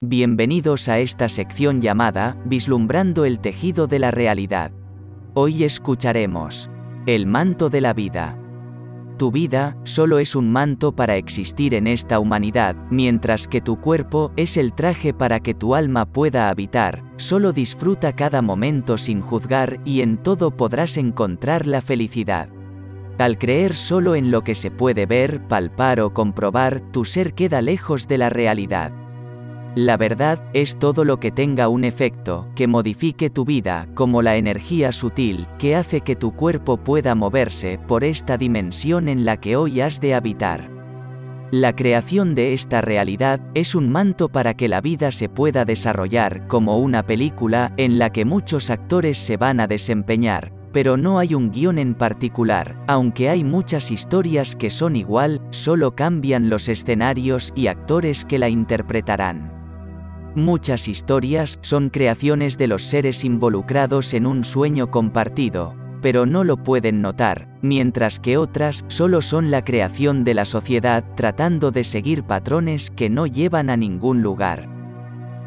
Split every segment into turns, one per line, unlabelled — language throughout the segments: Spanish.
Bienvenidos a esta sección llamada Vislumbrando el tejido de la realidad. Hoy escucharemos El manto de la vida. Tu vida solo es un manto para existir en esta humanidad, mientras que tu cuerpo es el traje para que tu alma pueda habitar. Solo disfruta cada momento sin juzgar y en todo podrás encontrar la felicidad. Al creer solo en lo que se puede ver, palpar o comprobar, tu ser queda lejos de la realidad. La verdad es todo lo que tenga un efecto, que modifique tu vida, como la energía sutil, que hace que tu cuerpo pueda moverse por esta dimensión en la que hoy has de habitar. La creación de esta realidad es un manto para que la vida se pueda desarrollar como una película en la que muchos actores se van a desempeñar, pero no hay un guion en particular, aunque hay muchas historias que son igual, solo cambian los escenarios y actores que la interpretarán. Muchas historias son creaciones de los seres involucrados en un sueño compartido, pero no lo pueden notar, mientras que otras solo son la creación de la sociedad tratando de seguir patrones que no llevan a ningún lugar.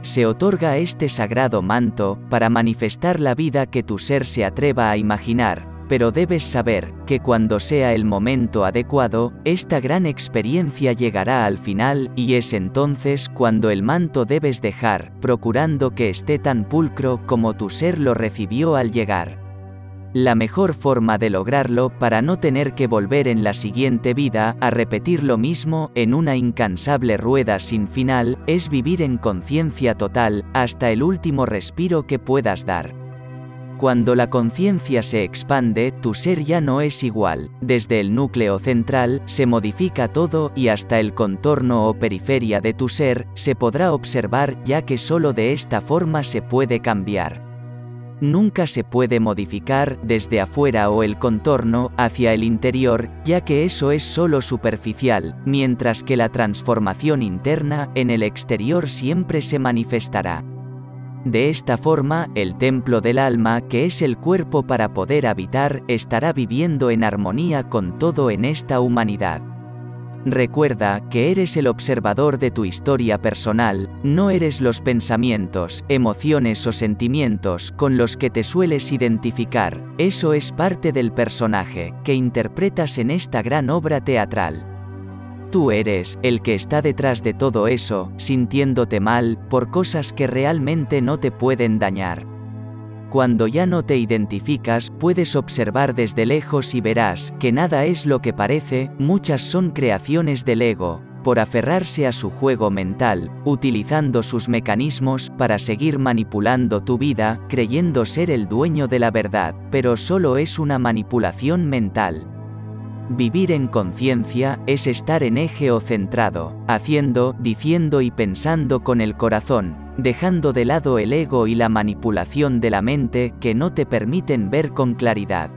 Se otorga este sagrado manto para manifestar la vida que tu ser se atreva a imaginar, pero debes saber que cuando sea el momento adecuado, esta gran experiencia llegará al final y es entonces cuando el manto debes dejar, procurando que esté tan pulcro como tu ser lo recibió al llegar. La mejor forma de lograrlo para no tener que volver en la siguiente vida a repetir lo mismo en una incansable rueda sin final es vivir en conciencia total hasta el último respiro que puedas dar. Cuando la conciencia se expande, tu ser ya no es igual, desde el núcleo central se modifica todo y hasta el contorno o periferia de tu ser se podrá observar ya que solo de esta forma se puede cambiar nunca se puede modificar desde afuera o el contorno hacia el interior, ya que eso es solo superficial, mientras que la transformación interna en el exterior siempre se manifestará. De esta forma, el templo del alma, que es el cuerpo para poder habitar, estará viviendo en armonía con todo en esta humanidad. Recuerda que eres el observador de tu historia personal, no eres los pensamientos, emociones o sentimientos con los que te sueles identificar, eso es parte del personaje que interpretas en esta gran obra teatral. Tú eres el que está detrás de todo eso, sintiéndote mal por cosas que realmente no te pueden dañar. Cuando ya no te identificas, puedes observar desde lejos y verás que nada es lo que parece, muchas son creaciones del ego, por aferrarse a su juego mental, utilizando sus mecanismos para seguir manipulando tu vida, creyendo ser el dueño de la verdad, pero solo es una manipulación mental. Vivir en conciencia es estar en eje o centrado, haciendo, diciendo y pensando con el corazón, dejando de lado el ego y la manipulación de la mente que no te permiten ver con claridad.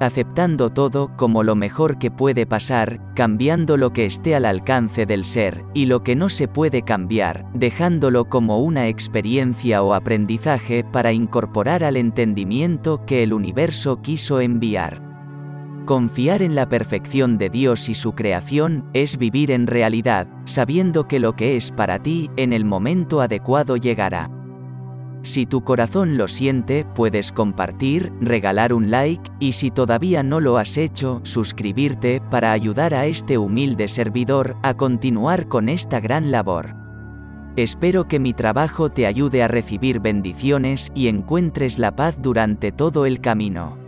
Aceptando todo como lo mejor que puede pasar, cambiando lo que esté al alcance del ser, y lo que no se puede cambiar, dejándolo como una experiencia o aprendizaje para incorporar al entendimiento que el universo quiso enviar. Confiar en la perfección de Dios y su creación es vivir en realidad, sabiendo que lo que es para ti, en el momento adecuado llegará. Si tu corazón lo siente, puedes compartir, regalar un like, y si todavía no lo has hecho, suscribirte para ayudar a este humilde servidor a continuar con esta gran labor. Espero que mi trabajo te ayude a recibir bendiciones y encuentres la paz durante todo el camino.